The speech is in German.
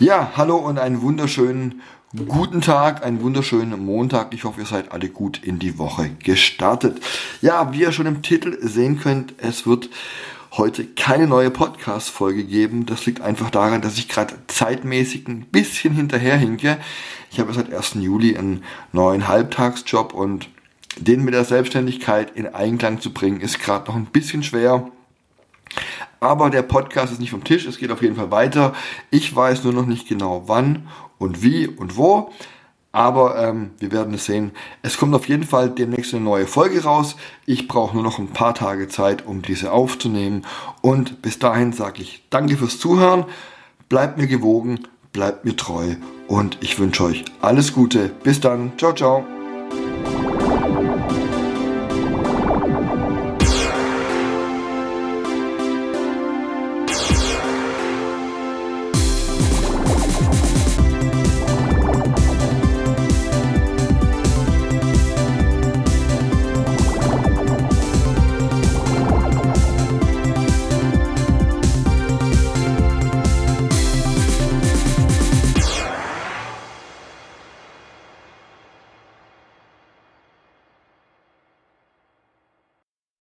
Ja, hallo und einen wunderschönen guten Tag, einen wunderschönen Montag. Ich hoffe, ihr seid alle gut in die Woche gestartet. Ja, wie ihr schon im Titel sehen könnt, es wird heute keine neue Podcast-Folge geben. Das liegt einfach daran, dass ich gerade zeitmäßig ein bisschen hinterherhinke. Ich habe seit 1. Juli einen neuen Halbtagsjob und den mit der Selbstständigkeit in Einklang zu bringen, ist gerade noch ein bisschen schwer. Aber der Podcast ist nicht vom Tisch, es geht auf jeden Fall weiter. Ich weiß nur noch nicht genau wann und wie und wo. Aber ähm, wir werden es sehen. Es kommt auf jeden Fall demnächst eine neue Folge raus. Ich brauche nur noch ein paar Tage Zeit, um diese aufzunehmen. Und bis dahin sage ich danke fürs Zuhören. Bleibt mir gewogen, bleibt mir treu. Und ich wünsche euch alles Gute. Bis dann. Ciao, ciao.